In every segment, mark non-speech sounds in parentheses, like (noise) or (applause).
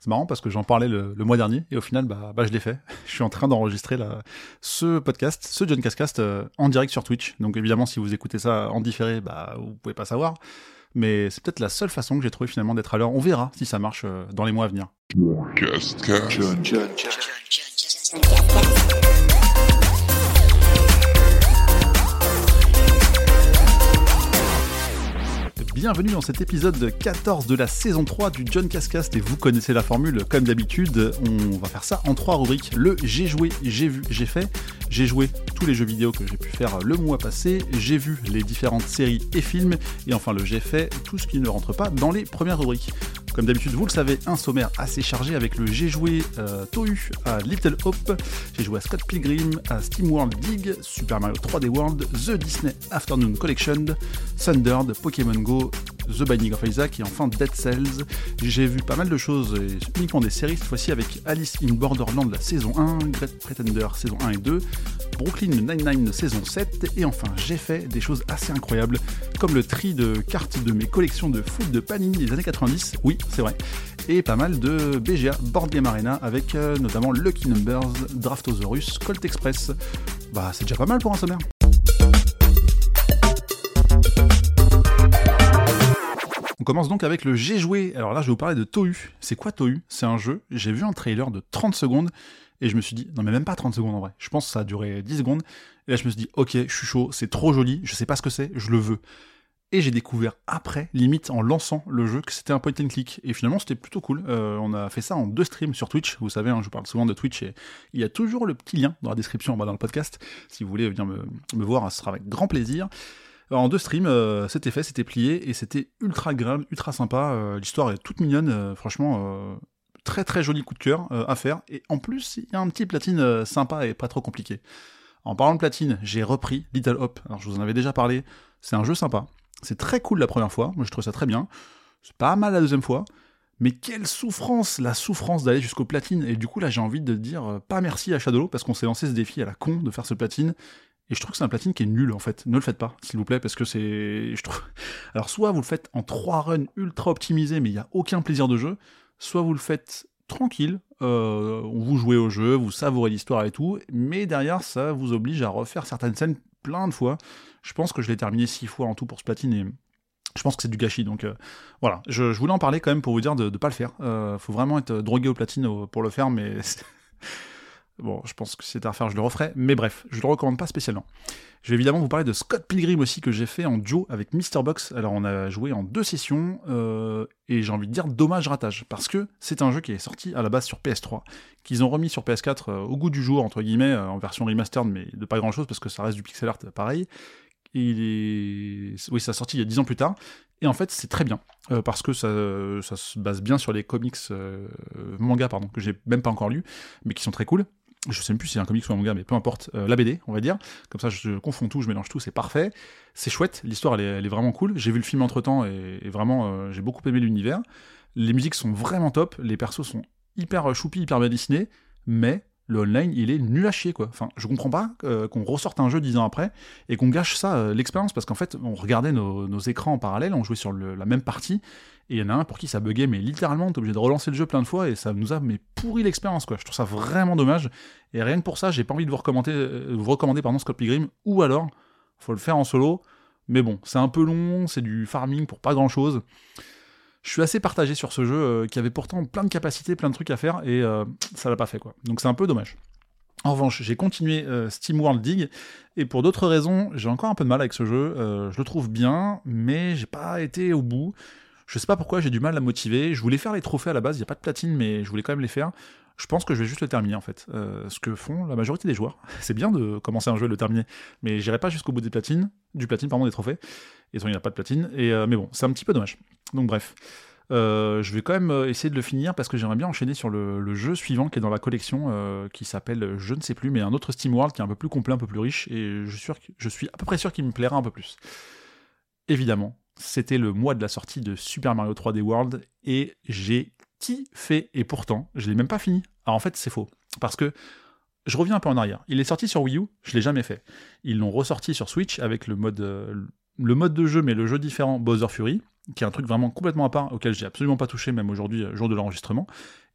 C'est marrant parce que j'en parlais le, mois dernier et au final, bah, bah je l'ai fait. (laughs) Je suis en train d'enregistrer ce podcast, ce John Cascast euh, en direct sur Twitch. Donc évidemment, si vous écoutez ça en différé, bah, vous pouvez pas savoir. Mais c'est peut-être la seule façon que j'ai trouvé finalement d'être à l'heure. On verra si ça marche euh, dans les mois à venir. Bienvenue dans cet épisode 14 de la saison 3 du John Cascast et vous connaissez la formule comme d'habitude, on va faire ça en trois rubriques. Le j'ai joué, j'ai vu, j'ai fait. J'ai joué tous les jeux vidéo que j'ai pu faire le mois passé, j'ai vu les différentes séries et films et enfin le j'ai fait tout ce qui ne rentre pas dans les premières rubriques. Comme d'habitude, vous le savez, un sommaire assez chargé avec le j'ai joué euh, Tohu à Little Hope, j'ai joué à Scott Pilgrim, à Steam World Dig, Super Mario 3D World, The Disney Afternoon Collection, Thundered, Pokémon Go, The Binding of Isaac et enfin Dead Cells. J'ai vu pas mal de choses, uniquement des séries, cette fois-ci avec Alice in Borderland la saison 1, Great Pretender saison 1 et 2, Brooklyn Nine-Nine saison 7, et enfin j'ai fait des choses assez incroyables, comme le tri de cartes de mes collections de foot de Panini des années 90, oui c'est vrai, et pas mal de BGA Board Game Arena avec euh, notamment Lucky Numbers, Draftosaurus, Colt Express. Bah c'est déjà pas mal pour un sommaire. Commence donc avec le J'ai joué. Alors là, je vais vous parler de Tohu. C'est quoi Tohu? C'est un jeu. J'ai vu un trailer de 30 secondes et je me suis dit, non mais même pas 30 secondes en vrai. Je pense que ça a duré 10 secondes. Et là, je me suis dit, ok, je suis chaud, c'est trop joli, je sais pas ce que c'est, je le veux. Et j'ai découvert après, limite en lançant le jeu, que c'était un point and click. Et finalement, c'était plutôt cool. Euh, on a fait ça en deux streams sur Twitch. Vous savez, hein, je parle souvent de Twitch et il y a toujours le petit lien dans la description en bas dans le podcast. Si vous voulez venir me voir, ce sera avec grand plaisir en deux streams, euh, c'était fait, c'était plié, et c'était ultra agréable, ultra sympa. Euh, l'histoire est toute mignonne, euh, franchement, très très joli coup de cœur à faire. Et en plus, il y a un petit platine sympa et pas trop compliqué. En parlant de platine, j'ai repris Little Hop. Alors je vous en avais déjà parlé, c'est un jeu sympa. C'est très cool la première fois, moi je trouve ça très bien. C'est pas mal la deuxième fois. Mais quelle souffrance, la souffrance d'aller jusqu'au platine. Et du coup, là, j'ai envie de dire pas merci à Shadow parce qu'on s'est lancé ce défi à la con de faire ce platine. Et je trouve que c'est un platine qui est nul en fait. Ne le faites pas, s'il vous plaît, parce que c'est. (laughs) Alors soit vous le faites en trois runs ultra optimisés, mais il n'y a aucun plaisir de jeu, soit vous le faites tranquille, euh, vous jouez au jeu, vous savourez l'histoire et tout, mais derrière ça vous oblige à refaire certaines scènes plein de fois. Je pense que je l'ai terminé six fois en tout pour ce platine et je pense que c'est du gâchis. Donc euh, voilà, je, voulais en parler quand même pour vous dire de ne pas le faire. Euh, faut vraiment être drogué au platine pour le faire, mais (laughs) Bon, je pense que si c'était à refaire, je le referais, mais bref, je le recommande pas spécialement. Je vais évidemment vous parler de Scott Pilgrim aussi, que j'ai fait en duo avec Mr. Box. Alors, on a joué en deux sessions, euh, et j'ai envie de dire dommage ratage, parce que c'est un jeu qui est sorti à la base sur PS3, qu'ils ont remis sur PS4 euh, au goût du jour, entre guillemets, euh, en version remastered, mais de pas grand chose, parce que ça reste du pixel art pareil. il est... Oui, ça a sorti il y a dix ans plus tard, et en fait, c'est très bien, parce que ça, ça, se base bien sur les comics, manga, pardon, que j'ai même pas encore lu, mais qui sont très cool je sais même plus si c'est un comics ou un manga, mais peu importe, euh, la BD, on va dire. Comme ça, je confonds tout, je mélange tout, c'est parfait. C'est chouette, l'histoire, elle, est, vraiment cool. J'ai vu le film entre temps et, vraiment, euh, j'ai beaucoup aimé l'univers. Les musiques sont vraiment top, les persos sont hyper choupis, hyper bien dessinés, mais le online, il est nul à chier, quoi. Enfin, je comprends pas euh, qu'on ressorte un jeu dix ans après et qu'on gâche ça, euh, l'expérience, parce qu'en fait, on regardait nos, écrans en parallèle, on jouait sur la même partie, et il y en a un pour qui ça buguait, mais littéralement, t'es obligé de relancer le jeu plein de fois, et ça nous a mais pourri l'expérience, quoi. Je trouve ça vraiment dommage, et rien que pour ça, j'ai pas envie de vous recommander, euh, vous recommander pardon, Scott Pilgrim, ou alors, faut le faire en solo, mais bon, c'est un peu long, c'est du farming pour pas grand chose je suis assez partagé sur ce jeu euh, qui avait pourtant plein de capacités, plein de trucs à faire et euh, ça l'a pas fait quoi. Donc c'est un peu dommage. En revanche, j'ai continué euh, Steam World Dig et pour d'autres raisons, j'ai encore un peu de mal avec ce jeu. je le trouve bien, mais j'ai pas été au bout. Je sais pas pourquoi, j'ai du mal à motiver. Je voulais faire les trophées à la base, il y a pas de platine, mais je voulais quand même les faire. Je pense que je vais juste le terminer en fait. ce que font la majorité des joueurs. (laughs) C'est bien de commencer un jeu et le terminer, mais j'irai pas jusqu'au bout des platines, du platine pardon des trophées. Et il n'y a pas de platine. Et mais bon, c'est un petit peu dommage. Donc bref. Euh, je vais quand même euh, essayer de le finir parce que j'aimerais bien enchaîner sur le, jeu suivant qui est dans la collection euh, qui s'appelle je ne sais plus mais un autre Steam World qui est un peu plus complet, un peu plus riche et je suis, sûr, je suis à peu près sûr qu'il me plaira un peu plus. Évidemment, c'était le mois de la sortie de Super Mario 3D World et j'ai kiffé et pourtant je l'ai même pas fini. Alors en fait c'est faux parce que je reviens un peu en arrière. Il est sorti sur Wii U, je l'ai jamais fait. Ils l'ont ressorti sur Switch avec le mode le mode de jeu mais le jeu différent Bowser Fury qui est un truc vraiment complètement à part, auquel j'ai absolument pas touché, même aujourd'hui, jour de l'enregistrement.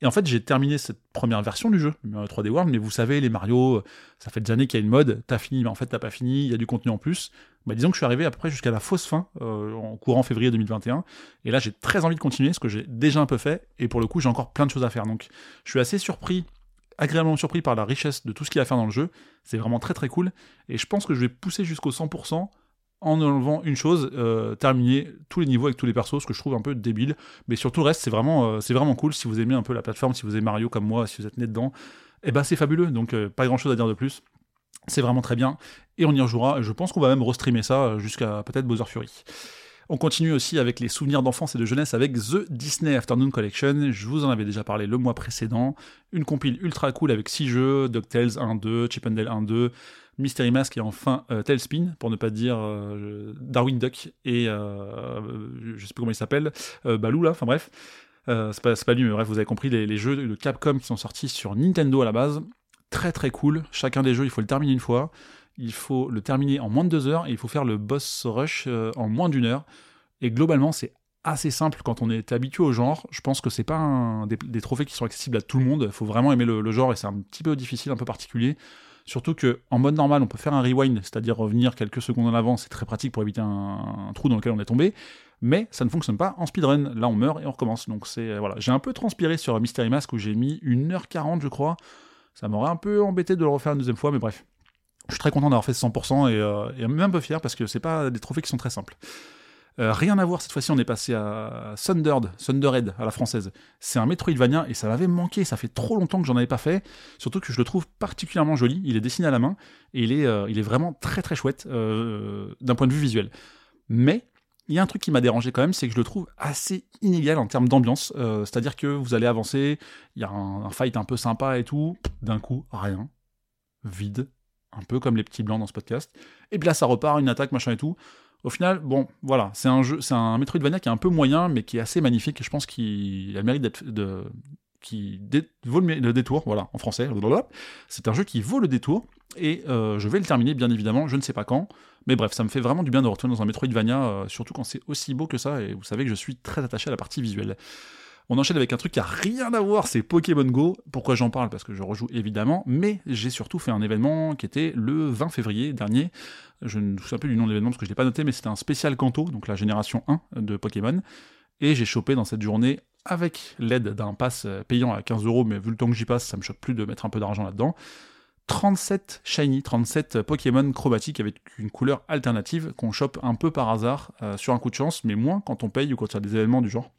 Et en fait, j'ai terminé cette première version du jeu, 3D World, mais vous savez, les Mario, ça fait des années qu'il y a une mode, t'as fini, mais en fait, t'as pas fini, il y a du contenu en plus. Bah, disons que je suis arrivé à peu près jusqu'à la fausse fin, euh, en courant février 2021, et là, j'ai très envie de continuer, ce que j'ai déjà un peu fait, et pour le coup, j'ai encore plein de choses à faire. Donc, je suis assez surpris agréablement surpris par la richesse de tout ce qu'il y a à faire dans le jeu. C'est vraiment très très cool. Et je pense que je vais pousser jusqu'au 100% en enlevant une chose, euh, terminer tous les niveaux avec tous les persos, ce que je trouve un peu débile. Mais sur tout le reste, c'est vraiment, euh, c'est vraiment cool. Si vous aimez un peu la plateforme, si vous aimez Mario comme moi, si vous êtes né dedans, eh ben c'est fabuleux. Donc pas grand chose à dire de plus. C'est vraiment très bien. Et on y rejouera. Je pense qu'on va même restreamer ça jusqu'à peut-être Bowser Fury. On continue aussi avec les souvenirs d'enfance et de jeunesse avec The Disney Afternoon Collection. Je vous en avais déjà parlé le mois précédent. Une compile ultra cool avec 6 jeux, DuckTales 1-2, Chip and Dale 1-2, Mystery Mask et enfin euh, Tailspin, pour ne pas dire euh, Darwin Duck et euh, je sais plus comment il s'appelle, Baloo là, enfin bref. c'est pas, pas, lui, mais bref, vous avez compris les, jeux de Capcom qui sont sortis sur Nintendo à la base. Très très cool. Chacun des jeux, il faut le terminer une fois il faut le terminer en moins de deux heures et il faut faire le boss rush euh, en moins d'une heure. Et globalement, c'est assez simple quand on est habitué au genre. Je pense que c'est pas des, trophées qui sont accessibles à tout le monde. Il faut vraiment aimer le, genre et c'est un petit peu difficile, un peu particulier. Surtout que en mode normal, on peut faire un rewind, c'est-à-dire revenir quelques secondes en avant. C'est très pratique pour éviter un, trou dans lequel on est tombé. Mais ça ne fonctionne pas en speedrun. Là, on meurt et on recommence. Donc c'est voilà. J'ai un peu transpiré sur Mystery Mask où j'ai mis 1h40, je crois. Ça m'aurait un peu embêté de le refaire une deuxième fois, mais bref. Je suis très content d'avoir fait ce 100% euh, et, même un peu fier parce que c'est pas des trophées qui sont très simples. Euh, rien à voir, cette fois-ci on est passé à Thundered, Thunderhead à la française. C'est un Metroidvania et ça m'avait manqué, ça fait trop longtemps que j'en avais pas fait, surtout que je le trouve particulièrement joli, il est dessiné à la main et il est, euh, il est vraiment très très chouette d'un point de vue visuel. Mais il y a un truc qui m'a dérangé quand même, c'est que je le trouve assez inégal en termes d'ambiance, c'est-à-dire que vous allez avancer, il y a un fight un peu sympa et tout, d'un coup rien, vide, un peu comme les petits blancs dans ce podcast. Et puis là, ça repart, une attaque, machin et tout. Au final, bon, voilà, c'est un jeu, c'est un Metroidvania qui est un peu moyen, mais qui est assez magnifique. Et je pense qu'il a le mérite d'être, de, qui vaut le, détour, voilà, en français. C'est un jeu qui vaut le détour. Et euh, je vais le terminer, bien évidemment. Je ne sais pas quand. Mais bref, ça me fait vraiment du bien de retourner dans un Metroidvania, euh, surtout quand c'est aussi beau que ça. Et vous savez que je suis très attaché à la partie visuelle. On enchaîne avec un truc qui a rien à voir, c'est Pokémon Go. Pourquoi j'en parle? Parce que je rejoue évidemment, mais j'ai surtout fait un événement qui était le 20 février dernier. Je ne souviens plus du nom de l'événement parce que je l'ai pas noté, mais c'était un spécial Kanto, donc la génération 1 de Pokémon. Et j'ai chopé dans cette journée, avec l'aide d'un pass payant à 15 euros, mais vu le temps que j'y passe, ça me choque plus de mettre un peu d'argent là-dedans. 37 shiny, 37 Pokémon chromatiques avec une couleur alternative qu'on chope un peu par hasard euh, sur un coup de chance, mais moins quand on paye ou quand il y a des événements du genre.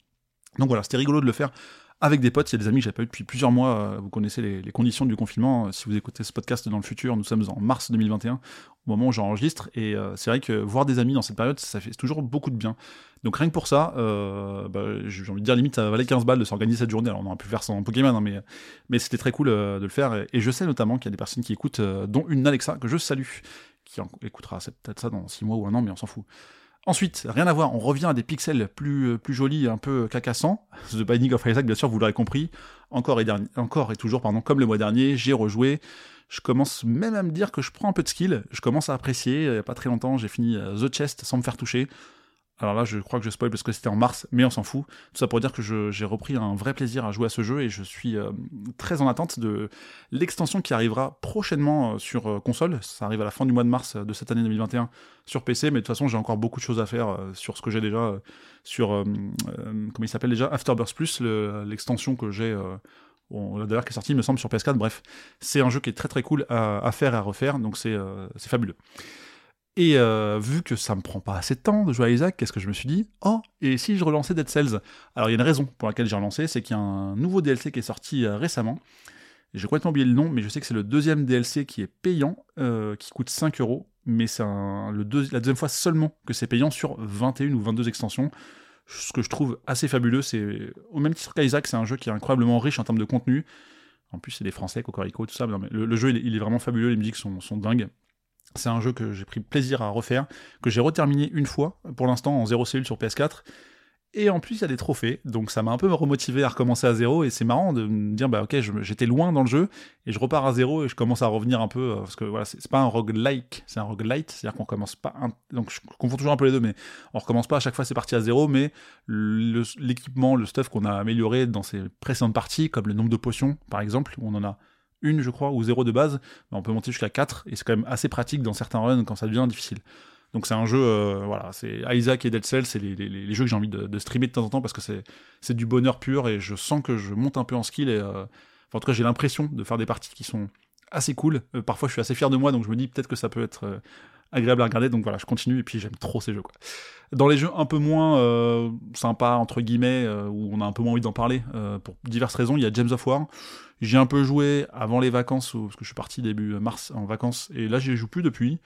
Donc voilà, c'était rigolo de le faire avec des potes. Il y a des amis que j'avais pas eu depuis plusieurs mois. Euh, vous connaissez les, conditions du confinement. Euh, si vous écoutez ce podcast dans le futur, nous sommes en mars 2021, au moment où j'enregistre. Et euh, c'est vrai que voir des amis dans cette période, ça fait toujours beaucoup de bien. Donc rien que pour ça, bah, j'ai envie de dire limite, ça valait 15 balles de s'organiser cette journée. Alors on aurait pu faire en Pokémon, hein, mais, mais c'était très cool de le faire. Et, je sais notamment qu'il y a des personnes qui écoutent, dont une Alexa, que je salue, qui écoutera peut-être ça dans 6 mois ou un an, mais on s'en fout. Ensuite, rien à voir, on revient à des pixels plus, euh, plus jolis, un peu cacassants. (laughs) The Binding of Isaac, bien sûr, vous l'aurez compris. Encore et, encore et toujours, pardon, comme le mois dernier, j'ai rejoué. Je commence même à me dire que je prends un peu de skill. Je commence à apprécier. Il n'y a pas très longtemps, j'ai fini euh, The Chest sans me faire toucher. Alors là, je crois que je spoil parce que c'était en mars, mais on s'en fout. Tout ça pour dire que j'ai repris un vrai plaisir à jouer à ce jeu et je suis euh, très en attente de l'extension qui arrivera prochainement euh, sur euh, console. Ça arrive à la fin du mois de mars de cette année 2021 sur PC, mais de toute façon, j'ai encore beaucoup de choses à faire sur ce que j'ai déjà sur comment il s'appelle déjà? Afterbirth Plus, l'extension que j'ai. D'ailleurs, qui est sortie, il me semble, sur PS4. Bref, c'est un jeu qui est très très cool à faire et à refaire, donc c'est fabuleux. Et euh, vu que ça me prend pas assez de temps de jouer à Isaac, qu'est-ce que je me suis dit Oh, et si je relançais Dead Cells? Alors il y a une raison pour laquelle j'ai relancé, c'est qu'il y a un nouveau DLC qui est sorti euh, récemment. J'ai complètement oublié le nom, mais je sais que c'est le deuxième DLC qui est payant, euh, qui coûte 5 euros. Mais c'est la deuxième fois seulement que c'est payant sur 21 ou 22 extensions. Ce que je trouve assez fabuleux, c'est au même titre qu'Isaac, c'est un jeu qui est incroyablement riche en termes de contenu. En plus, c'est des Français, Cocorico, tout ça. le, jeu, il est, vraiment fabuleux, les musiques sont dingues. C'est un jeu que j'ai pris plaisir à refaire, que j'ai reterminé une fois, pour l'instant en zéro cellule sur PS4. Et en plus, il y a des trophées, donc ça m'a un peu remotivé à recommencer à zéro. Et c'est marrant de me dire, bah ok, j'étais loin dans le jeu et je repars à zéro et je commence à revenir un peu. Parce que voilà, c'est pas un roguelike, c'est un roguelite, c'est-à-dire qu'on commence pas. Donc je confonds toujours un peu les deux, mais on recommence pas à chaque fois, c'est parti à zéro. Mais l'équipement, le, stuff qu'on a amélioré dans ces précédentes parties, comme le nombre de potions par exemple, où on en a une, je crois, ou zéro de base, bah, on peut monter jusqu'à 4 et c'est quand même assez pratique dans certains runs quand ça devient difficile. Donc c'est un jeu, euh, voilà, c'est Isaac et Dead Cell, c'est les, jeux que j'ai envie de, streamer de temps en temps parce que c'est du bonheur pur et je sens que je monte un peu en skill et euh, en tout cas j'ai l'impression de faire des parties qui sont assez cool. Euh, parfois je suis assez fier de moi donc je me dis peut-être que ça peut être agréable à regarder donc voilà je continue et puis j'aime trop ces jeux quoi. Dans les jeux un peu moins sympas entre guillemets où on a un peu moins envie d'en parler pour diverses raisons, il y a James of War. J'ai un peu joué avant les vacances parce que je suis parti début mars en vacances et là j'y joue plus depuis.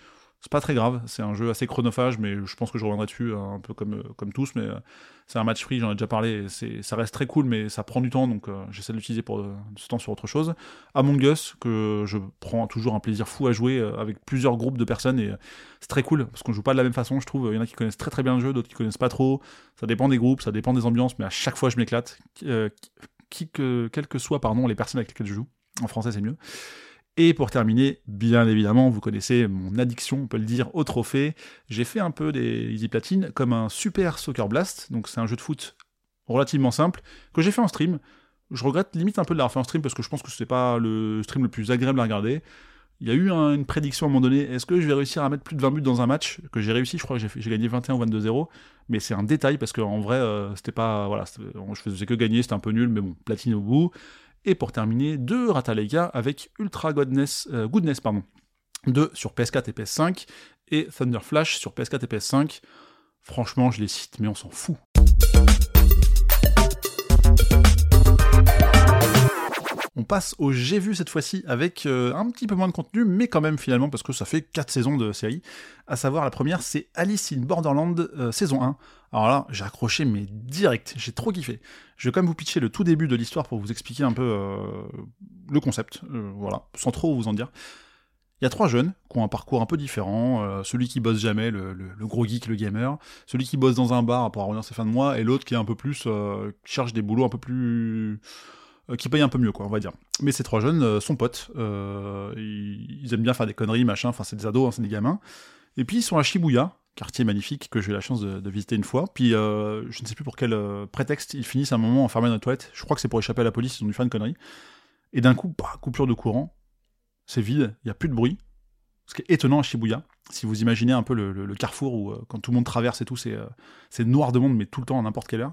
C'est pas très grave, c'est un jeu assez chronophage, mais je pense que je reviendrai dessus hein, un peu comme, euh, comme tous, mais euh, c'est un match free, j'en ai déjà parlé, ça reste très cool, mais ça prend du temps, donc euh, j'essaie de l'utiliser pour ce temps sur autre chose. Among Us, que je prends toujours un plaisir fou à jouer avec plusieurs groupes de personnes, et c'est très cool, parce qu'on joue pas de la même façon, je trouve, il y en a qui connaissent très très bien le jeu, d'autres qui connaissent pas trop, ça dépend des groupes, ça dépend des ambiances, mais à chaque fois je m'éclate, quelles que soient les personnes avec lesquelles je joue, en français c'est mieux. Et pour terminer, bien évidemment, vous connaissez mon addiction, on peut le dire, au trophée. J'ai fait un peu des Easy Platine comme un super Soccer Blast, donc c'est un jeu de foot relativement simple, que j'ai fait en stream. Je regrette limite un peu de l'avoir fait en stream parce que je pense que ce n'est pas le stream le plus agréable à regarder. Il y a eu une prédiction à un moment donné, est-ce que je vais réussir à mettre plus de 20 buts dans un match Que j'ai réussi, je crois que j'ai gagné 21 ou 22-0, mais c'est un détail parce qu'en vrai, euh, c'était pas. Voilà, je faisais que gagner, c'était un peu nul, mais bon, platine au bout. Et pour terminer, deux Ratalega avec Ultra Goodness, euh, Goodness pardon, 2 sur PS4 et PS5, et Thunder Flash sur PS4 et PS5. Franchement, je les cite, mais on s'en fout. On passe au J'ai vu cette fois-ci avec euh, un petit peu moins de contenu, mais quand même finalement, parce que ça fait 4 saisons de série. À savoir, la première, c'est Alice in Borderland euh, saison 1. Alors là, j'ai accroché, mais direct, j'ai trop kiffé. Je vais quand même vous pitcher le tout début de l'histoire pour vous expliquer un peu euh, le concept, voilà, sans trop vous en dire. Il y a trois jeunes qui ont un parcours un peu différent. celui qui bosse jamais, le, gros geek, le gamer. Celui qui bosse dans un bar pour avoir ses fins de mois. Et l'autre qui est un peu plus. qui cherche des boulots un peu plus qui paye un peu mieux, quoi, on va dire. Mais ces trois jeunes euh, sont potes, euh, ils, aiment bien faire des conneries, machin, enfin c'est des ados, hein, c'est des gamins. Et puis ils sont à Shibuya, quartier magnifique que j'ai eu la chance de, visiter une fois. Puis je ne sais plus pour quel prétexte ils finissent un moment enfermés dans la toilette. Je crois que c'est pour échapper à la police, ils ont dû faire une connerie. Et d'un coup, bah, coupure de courant, c'est vide, il n'y a plus de bruit. Ce qui est étonnant à Shibuya, si vous imaginez un peu le, carrefour où quand tout le monde traverse et tout, c'est noir de monde, mais tout le temps à n'importe quelle heure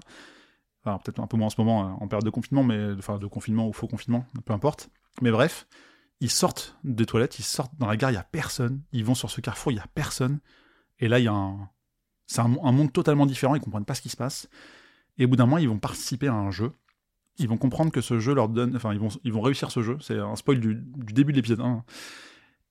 peut-être un peu moins en ce moment, euh, en période de confinement, mais enfin de confinement ou faux confinement, peu importe. Mais bref, ils sortent des toilettes, ils sortent dans la gare, il y a personne. Ils vont sur ce carrefour, il y a personne. Et là, il y a un, c'est un, monde totalement différent. Ils comprennent pas ce qui se passe. Et au bout d'un moment, ils vont participer à un jeu. Ils vont comprendre que ce jeu leur donne, enfin, ils vont, ils réussir ce jeu. C'est un spoil du, début de l'épisode 1.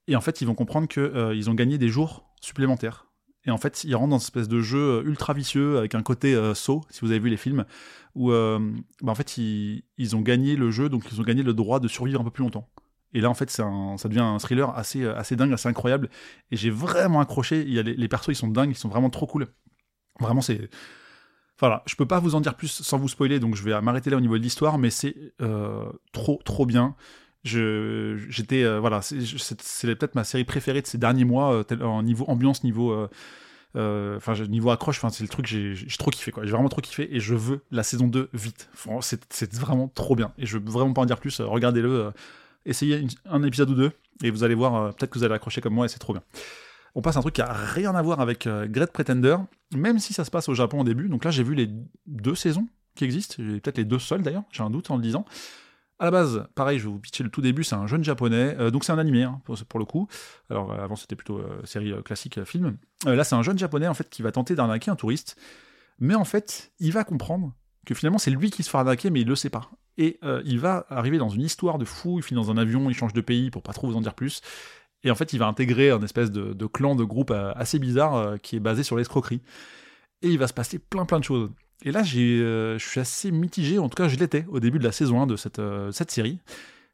Et en fait, ils vont comprendre qu'ils euh, ont gagné des jours supplémentaires. Et en fait, ils rentrent dans une espèce de jeu euh, ultra vicieux avec un côté euh, saut, si vous avez vu les films, où euh, bah, en fait ils, ont gagné le jeu, donc ils ont gagné le droit de survivre un peu plus longtemps. Et là, en fait, ça devient un thriller assez, assez dingue, assez incroyable. Et j'ai vraiment accroché. Il y a les, persos, ils sont dingues, ils sont vraiment trop cool. Vraiment, c'est. Voilà, je peux pas vous en dire plus sans vous spoiler, donc je vais m'arrêter là au niveau de l'histoire, mais c'est trop, trop bien. J'étais. voilà, c'est peut-être ma série préférée de ces derniers mois, en niveau ambiance, niveau euh, enfin, niveau accroche, enfin, c'est le truc, j'ai trop kiffé, quoi. J'ai vraiment trop kiffé et je veux la saison 2 vite. C'est vraiment trop bien. Et je veux vraiment pas en dire plus. Euh, regardez-le, euh, essayez un épisode ou deux et vous allez voir, peut-être que vous allez accrocher comme moi et c'est trop bien. On passe à un truc qui a rien à voir avec Great Pretender, même si ça se passe au Japon au début. Donc là, j'ai vu les deux saisons qui existent, peut-être les deux seules d'ailleurs, j'ai un doute en le disant. À la base, pareil, je vais vous pitcher le tout début, c'est un jeune japonais, euh, donc c'est un animé hein, pour, le coup. Alors euh, avant c'était plutôt euh, série classique film. là c'est un jeune japonais en fait qui va tenter d'arnaquer un touriste, mais en fait il va comprendre que finalement c'est lui qui se fait arnaquer mais il le sait pas. Et il va arriver dans une histoire de fou, il finit dans un avion, il change de pays pour pas trop vous en dire plus. Et en fait il va intégrer un espèce de clan, de groupe assez bizarre qui est basé sur l'escroquerie. Et il va se passer plein plein de choses. Et là, euh, je suis assez mitigé, en tout cas je l'étais au début de la saison 1 de cette, euh, cette série.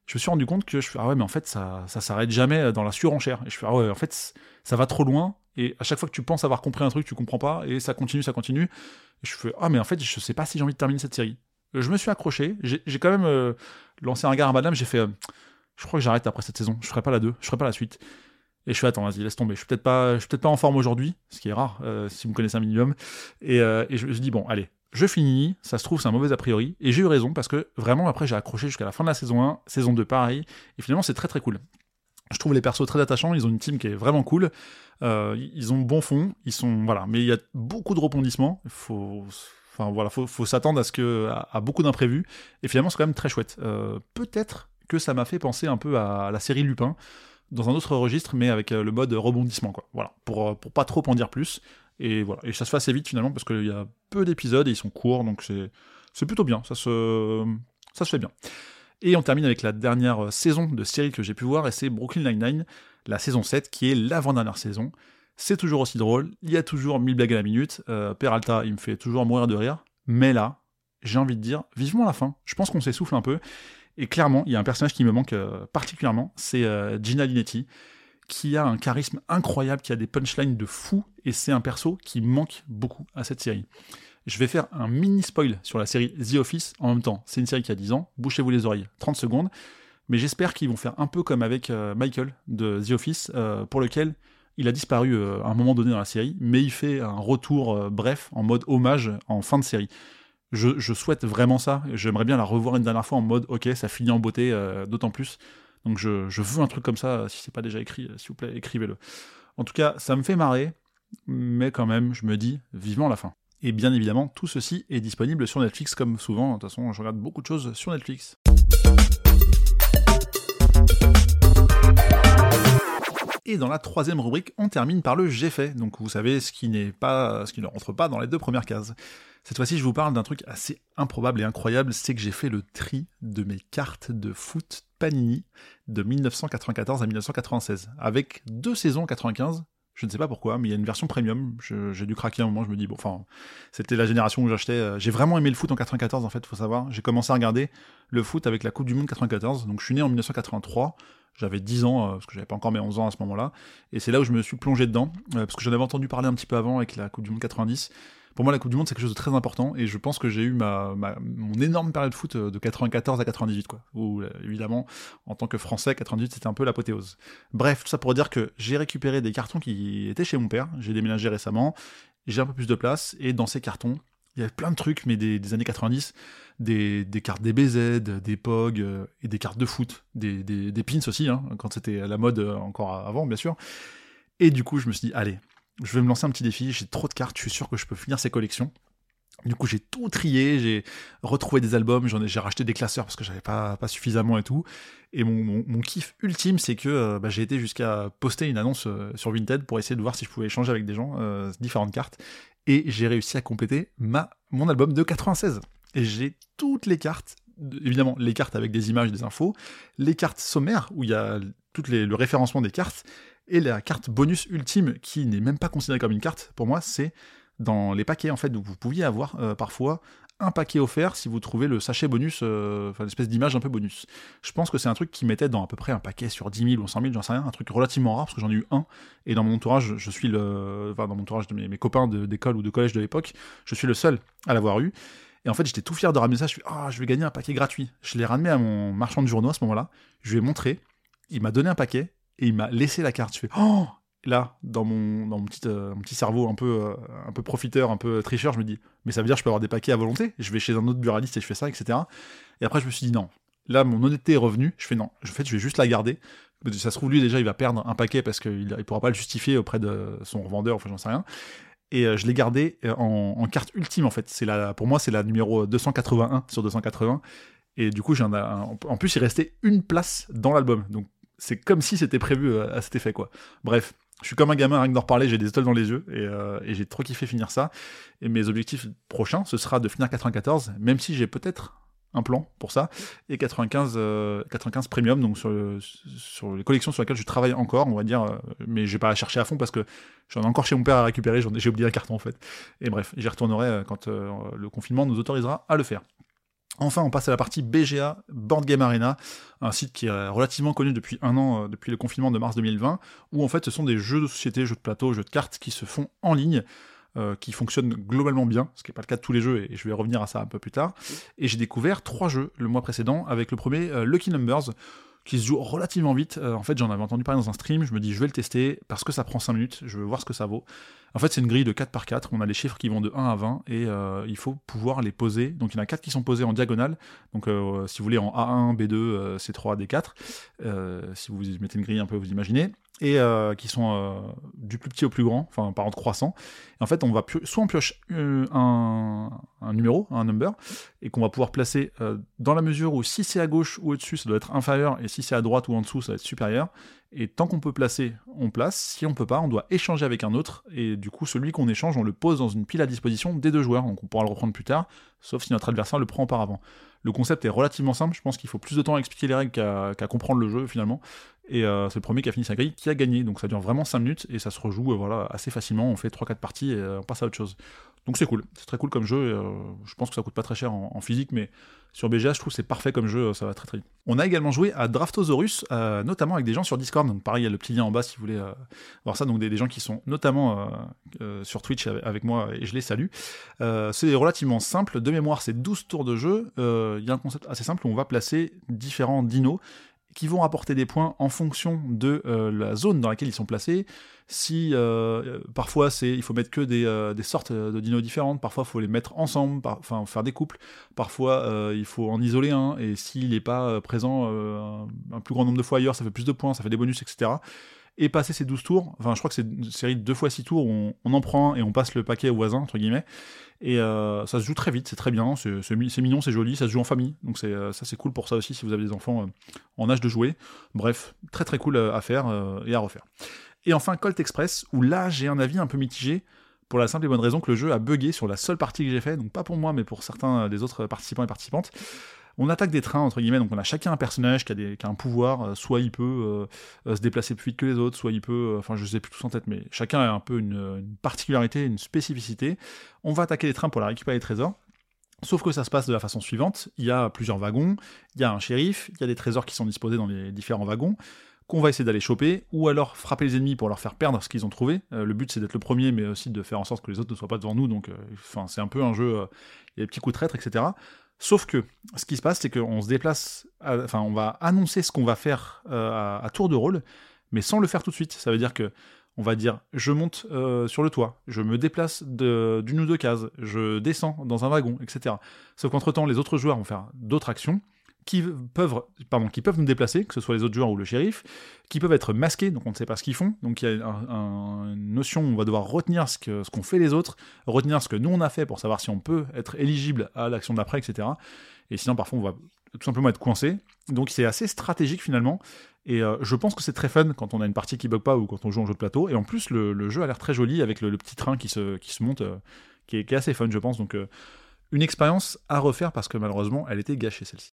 Je me suis rendu compte que je fais ah ouais mais en fait ça ça s'arrête jamais dans la surenchère. Et je fais ah ouais en fait ça va trop loin et à chaque fois que tu penses avoir compris un truc, tu comprends pas, et ça continue, ça continue. Et je fais, ah, mais en fait, je sais pas si j'ai envie de terminer cette série. Je me suis accroché, j'ai quand même euh, lancé un regard à madame, j'ai fait, euh, je crois que j'arrête après cette saison, je ferai pas la 2, je ferai pas la suite. Et je fais attends, vas-y, laisse tomber. Je suis peut-être pas, je suis peut-être pas en forme aujourd'hui, ce qui est rare euh, si vous me connaissez un minimum. Et, et je me dis bon, allez, je finis. Ça se trouve c'est un mauvais a priori. Et j'ai eu raison parce que vraiment après j'ai accroché jusqu'à la fin de la saison 1, saison 2 pareil. Et finalement c'est très très cool. Je trouve les persos très attachants. Ils ont une team qui est vraiment cool. Euh, ils ont bon fond. Ils sont voilà, mais il y a beaucoup de rebondissements. Il faut Enfin voilà, faut, faut s'attendre à ce que à, beaucoup d'imprévus. Et finalement, c'est quand même très chouette. Euh, peut-être que ça m'a fait penser un peu à la série Lupin dans un autre registre, mais avec euh, le mode rebondissement, quoi. Voilà, pour, euh, pour pas trop en dire plus. Et voilà, et ça se fait assez vite finalement parce qu'il y a peu d'épisodes et ils sont courts, donc c'est plutôt bien. Ça se ça se fait bien. Et on termine avec la dernière euh, saison de série que j'ai pu voir, et c'est Brooklyn Nine-Nine, la saison 7, qui est l'avant-dernière saison. C'est toujours aussi drôle, il y a toujours 1000 blagues à la minute, Peralta, il me fait toujours mourir de rire, mais là, j'ai envie de dire, vivement la fin. Je pense qu'on s'essouffle un peu, et clairement, il y a un personnage qui me manque euh, particulièrement, c'est euh, Gina Linetti, qui a un charisme incroyable, qui a des punchlines de fou, et c'est un perso qui manque beaucoup à cette série. Je vais faire un mini spoil sur la série The Office en même temps. C'est une série qui a 10 ans, bouchez-vous les oreilles, 30 secondes, mais j'espère qu'ils vont faire un peu comme avec euh, Michael de The Office, pour lequel il a disparu à un moment donné dans la série, mais il fait un retour bref, en mode hommage, en fin de série je, souhaite vraiment ça. J'aimerais bien la revoir une dernière fois en mode ok, ça finit en beauté, euh, d'autant plus. Donc je, veux un truc comme ça. Si c'est pas déjà écrit, euh, s'il vous plaît, écrivez-le. En tout cas, ça me fait marrer, mais quand même, je me dis vivement la fin. Et bien évidemment, tout ceci est disponible sur Netflix comme souvent. De toute façon, je regarde beaucoup de choses sur Netflix. Et dans la troisième rubrique, on termine par le j'ai fait. Donc vous savez ce qui n'est pas, ce qui ne rentre pas dans les deux premières cases. Cette fois-ci, je vous parle d'un truc assez improbable et incroyable, c'est que j'ai fait le tri de mes cartes de foot Panini de 1994 à 1996, avec deux saisons 95. Je ne sais pas pourquoi, mais il y a une version premium. J'ai dû craquer un moment. Je me dis bon, enfin, c'était la génération où j'achetais. Euh, j'ai vraiment aimé le foot en 94 en fait, faut savoir. J'ai commencé à regarder le foot avec la Coupe du Monde 94. Donc je suis né en 1983. J'avais 10 ans, euh, parce que j'avais pas encore mes 11 ans à ce moment-là. Et c'est là où je me suis plongé dedans, euh, parce que j'en avais entendu parler un petit peu avant avec la Coupe du Monde 90 pour moi, la Coupe du Monde, c'est quelque chose de très important, et je pense que j'ai eu mon énorme période de foot euh, de 94 à 98, quoi. Où, évidemment, en tant que Français, 98, c'était un peu l'apothéose. Bref, tout ça pour dire que j'ai récupéré des cartons qui étaient chez mon père, j'ai déménagé récemment, j'ai un peu plus de place, et dans ces cartons, il y avait plein de trucs, mais des, années 90, des, des, cartes des BZ, des POG, euh, et des cartes de foot, des, des pins aussi, hein, quand c'était la mode encore avant, bien sûr. Et du coup, je me suis dit, allez, je vais me lancer un petit défi, j'ai trop de cartes, je suis sûr que je peux finir ces collections. Du coup, j'ai tout trié, j'ai retrouvé des albums, j'ai racheté des classeurs parce que j'avais pas, pas suffisamment et tout. Et mon, kiff ultime, c'est que euh, bah, j'ai été jusqu'à poster une annonce euh, sur Vinted pour essayer de voir si je pouvais échanger avec des gens euh, différentes cartes. Et j'ai réussi à compléter ma, mon album de 96. Et j'ai toutes les cartes, évidemment les cartes avec des images, des infos, les cartes sommaires où il y a tout le référencement des cartes, et la carte bonus ultime, qui n'est même pas considérée comme une carte, pour moi, c'est dans les paquets en fait, où vous pouviez avoir euh, parfois un paquet offert si vous trouvez le sachet bonus, euh, enfin l'espèce d'image un peu bonus. Je pense que c'est un truc qui mettait dans à peu près un paquet sur 10 000 ou 100 000, j'en sais rien, un truc relativement rare parce que j'en ai eu un. Et dans mon entourage, je suis le, enfin dans mon entourage de mes, copains d'école ou de collège de l'époque, je suis le seul à l'avoir eu. Et en fait, j'étais tout fier de ramener ça. Je suis, ah, je vais gagner un paquet gratuit. Je l'ai ramené à mon marchand de journaux à ce moment-là. Je lui ai montré. Il m'a donné un paquet et il m'a laissé la carte. Je fais oh là dans mon dans mon petit euh, petit cerveau un peu euh, un peu profiteur, un peu tricheur, je me dis mais ça veut dire que je peux avoir des paquets à volonté? Je vais chez un autre buraliste et je fais ça, etc. Et après je me suis dit non. Là mon honnêteté est revenue. Je fais non. En fait je vais juste la garder. Ça se trouve lui déjà il va perdre un paquet parce qu'il il pourra pas le justifier auprès de son revendeur. Enfin j'en sais rien. Et euh, je l'ai gardé en, carte ultime en fait. C'est la pour moi c'est la numéro 281 sur 280. Et du coup, en plus, il restait une place dans l'album. Donc, c'est comme si c'était prévu à cet effet, quoi. Bref, je suis comme un gamin, rien que d'en reparler, j'ai des étoiles dans les yeux, euh, et, j'ai trop kiffé finir ça. Et mes objectifs prochains, ce sera de finir 94, même si j'ai peut-être un plan pour ça, et 95, 95 euh, Premium, donc sur, les collections sur lesquelles je travaille encore, on va dire, mais je vais pas la chercher à fond parce que j'en ai encore chez mon père à récupérer, j'ai oublié un carton en fait. Et bref, j'y retournerai quand le confinement nous autorisera à le faire. Enfin, on passe à la partie BGA, Board Game Arena, un site qui est relativement connu depuis un an, euh, depuis le confinement de mars 2020, où en fait ce sont des jeux de société, jeux de plateau, jeux de cartes qui se font en ligne, euh, qui fonctionnent globalement bien, ce qui n'est pas le cas de tous les jeux, et je vais revenir à ça un peu plus tard. Et j'ai découvert trois jeux le mois précédent, avec le premier euh, Lucky Numbers, qui se joue relativement vite. en fait, j'en avais entendu parler dans un stream, je me dis je vais le tester, parce que ça prend 5 minutes, je veux voir ce que ça vaut. En fait, c'est une grille de 4 par 4. On a les chiffres qui vont de 1 à 20 et euh, il faut pouvoir les poser. Donc, il y en a 4 qui sont posés en diagonale. Donc, euh, si vous voulez, en A1, B2, C3, D4. si vous mettez une grille un peu, vous imaginez et euh, qui sont du plus petit au plus grand, enfin par ordre croissant. Et en fait, on va soit on pioche euh, un, numéro, un number, et qu'on va pouvoir placer dans la mesure où si c'est à gauche ou au-dessus, ça doit être inférieur, et si c'est à droite ou en dessous, ça va être supérieur. Et tant qu'on peut placer, on place. Si on peut pas, on doit échanger avec un autre. Et du coup, celui qu'on échange, on le pose dans une pile à disposition des deux joueurs. Donc on pourra le reprendre plus tard, sauf si notre adversaire le prend auparavant. Le concept est relativement simple. Je pense qu'il faut plus de temps à expliquer les règles qu'à comprendre le jeu finalement. Et euh, c'est le premier qui a fini sa grille qui a gagné. Donc ça dure vraiment 5 minutes et ça se rejoue euh, voilà, assez facilement. On fait 3-4 parties et euh, on passe à autre chose. Donc c'est cool, c'est très cool comme jeu. je pense que ça coûte pas très cher en, physique, mais sur BGA, je trouve c'est parfait comme jeu, ça va très très vite. On a également joué à Draftosaurus, notamment avec des gens sur Discord. Pareil, il y a le petit lien en bas si vous voulez voir ça. Donc des, gens qui sont notamment sur Twitch avec moi et je les salue. c'est relativement simple. De mémoire, c'est 12 tours de jeu. Il y a un concept assez simple où on va placer différents dinos qui vont apporter des points en fonction de euh, la zone dans laquelle ils sont placés. Si euh, parfois c'est, il faut mettre que des, euh, sortes de dinos différentes, parfois il faut les mettre ensemble, faire des couples, parfois il faut en isoler un, et s'il n'est pas présent un, plus grand nombre de fois ailleurs, ça fait plus de points, ça fait des bonus, etc. Et passer ces 12 tours, enfin je crois que c'est une série de 2 fois 6 tours, on, on en prend un et on passe le paquet au voisin, entre guillemets, et euh, ça se joue très vite, c'est très bien, c'est mignon, c'est joli, ça se joue en famille. Donc euh, ça c'est cool pour ça aussi si vous avez des enfants euh, en âge de jouer. Bref, très très cool à faire et à refaire. Et enfin Colt Express, où là j'ai un avis un peu mitigé, pour la simple et bonne raison que le jeu a bugué sur la seule partie que j'ai fait, donc pas pour moi mais pour certains des autres participants et participantes on attaque des trains, entre guillemets, donc on a chacun un personnage qui a, des, un pouvoir, euh, soit il peut euh, euh, se déplacer plus vite que les autres, soit il peut, enfin je sais plus tous en tête, mais chacun a un peu une, particularité, une spécificité. On va attaquer les trains pour la récupérer les trésors. Sauf que ça se passe de la façon suivante, il y a plusieurs wagons, il y a un shérif, il y a des trésors qui sont disposés dans les différents wagons, qu'on va essayer d'aller choper, ou alors frapper les ennemis pour leur faire perdre ce qu'ils ont trouvé. le but c'est d'être le premier, mais aussi de faire en sorte que les autres ne soient pas devant nous, donc c'est un peu un jeu, il y a des petits coups de traître, etc. Sauf que ce qui se passe, c'est qu'on se déplace, enfin, on va annoncer ce qu'on va faire euh, à, tour de rôle, mais sans le faire tout de suite. Ça veut dire que on va dire je monte euh, sur le toit, je me déplace d'une ou deux cases, je descends dans un wagon, etc. Sauf qu'entre temps, les autres joueurs vont faire d'autres actions qui peuvent, pardon, qui peuvent nous déplacer, que ce soit les autres joueurs ou le shérif, qui peuvent être masqués, donc on ne sait pas ce qu'ils font. Donc il y a une notion où on va devoir retenir ce qu'ont ce fait les autres, retenir ce que nous on a fait pour savoir si on peut être éligible à l'action d'après, etc. Et sinon, parfois, on va tout simplement être coincé. Donc c'est assez stratégique finalement. Et euh, je pense que c'est très fun quand on a une partie qui bug pas ou quand on joue en jeu de plateau. Et en plus, le, jeu a l'air très joli avec le, petit train qui se, qui se monte, euh, qui, est, assez fun, je pense. Donc euh, une expérience à refaire parce que malheureusement, elle était gâchée celle-ci.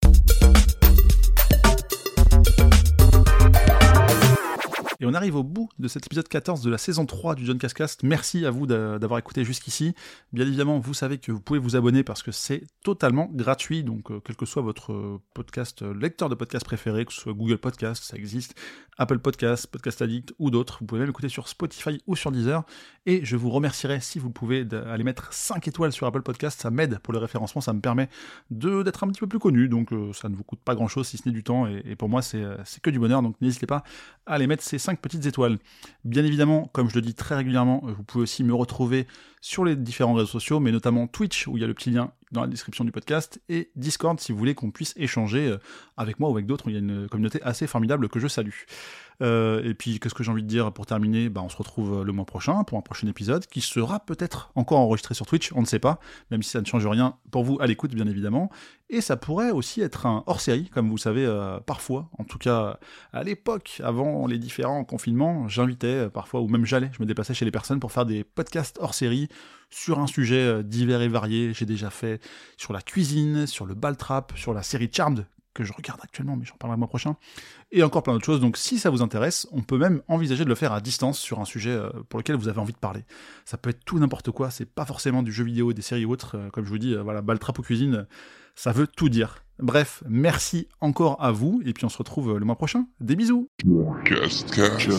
Et on arrive au bout de cet épisode 14 de la saison 3 du John Cascast. Merci à vous d'avoir écouté jusqu'ici. Bien évidemment, vous savez que vous pouvez vous abonner parce que c'est totalement gratuit. Donc, euh, quel que soit votre euh, podcast, euh, lecteur de podcast préféré, que ce soit Google Podcast, ça existe, Apple Podcast, Podcast Addict ou d'autres. Vous pouvez même écouter sur Spotify ou sur Deezer. Et je vous remercierai si vous pouvez aller mettre 5 étoiles sur Apple Podcast. Ça m'aide pour le référencement, ça me permet d'être un petit peu plus connu. Donc, ça ne vous coûte pas grand chose si ce n'est du temps. Et, pour moi, c'est que du bonheur. Donc, n'hésitez pas à aller mettre ces 5 petites étoiles. Bien évidemment, comme je le dis très régulièrement, vous pouvez aussi me retrouver sur les différents réseaux sociaux, mais notamment Twitch, où il y a le petit lien dans la description du podcast, et Discord si vous voulez qu'on puisse échanger euh, avec moi ou avec d'autres. Il y a une communauté assez formidable que je salue. Euh, et puis, qu'est-ce que j'ai envie de dire pour terminer? Bah, On se retrouve euh, le mois prochain pour un prochain épisode qui sera peut-être encore enregistré sur Twitch, on ne sait pas, même si ça ne change rien pour vous à l'écoute, bien évidemment. Et ça pourrait aussi être un hors-série, comme vous savez, parfois, en tout cas à l'époque, avant les différents confinements, j'invitais parfois, ou même j'allais, je me déplaçais chez les personnes pour faire des podcasts hors-série sur un sujet divers et varié. J'ai déjà fait sur la cuisine, sur le ball trap, sur la série Charmed que je regarde actuellement, mais j'en parlerai le mois prochain, et encore plein d'autres choses. Donc si ça vous intéresse, on peut même envisager de le faire à distance sur un sujet euh, pour lequel vous avez envie de parler. Ça peut être tout n'importe quoi, c'est pas forcément du jeu vidéo, des séries ou autres, euh, comme je vous dis, euh, voilà, Baltrap ou cuisine, ça veut tout dire. Bref, merci encore à vous, et puis on se retrouve le mois prochain. Des bisous Just Cast.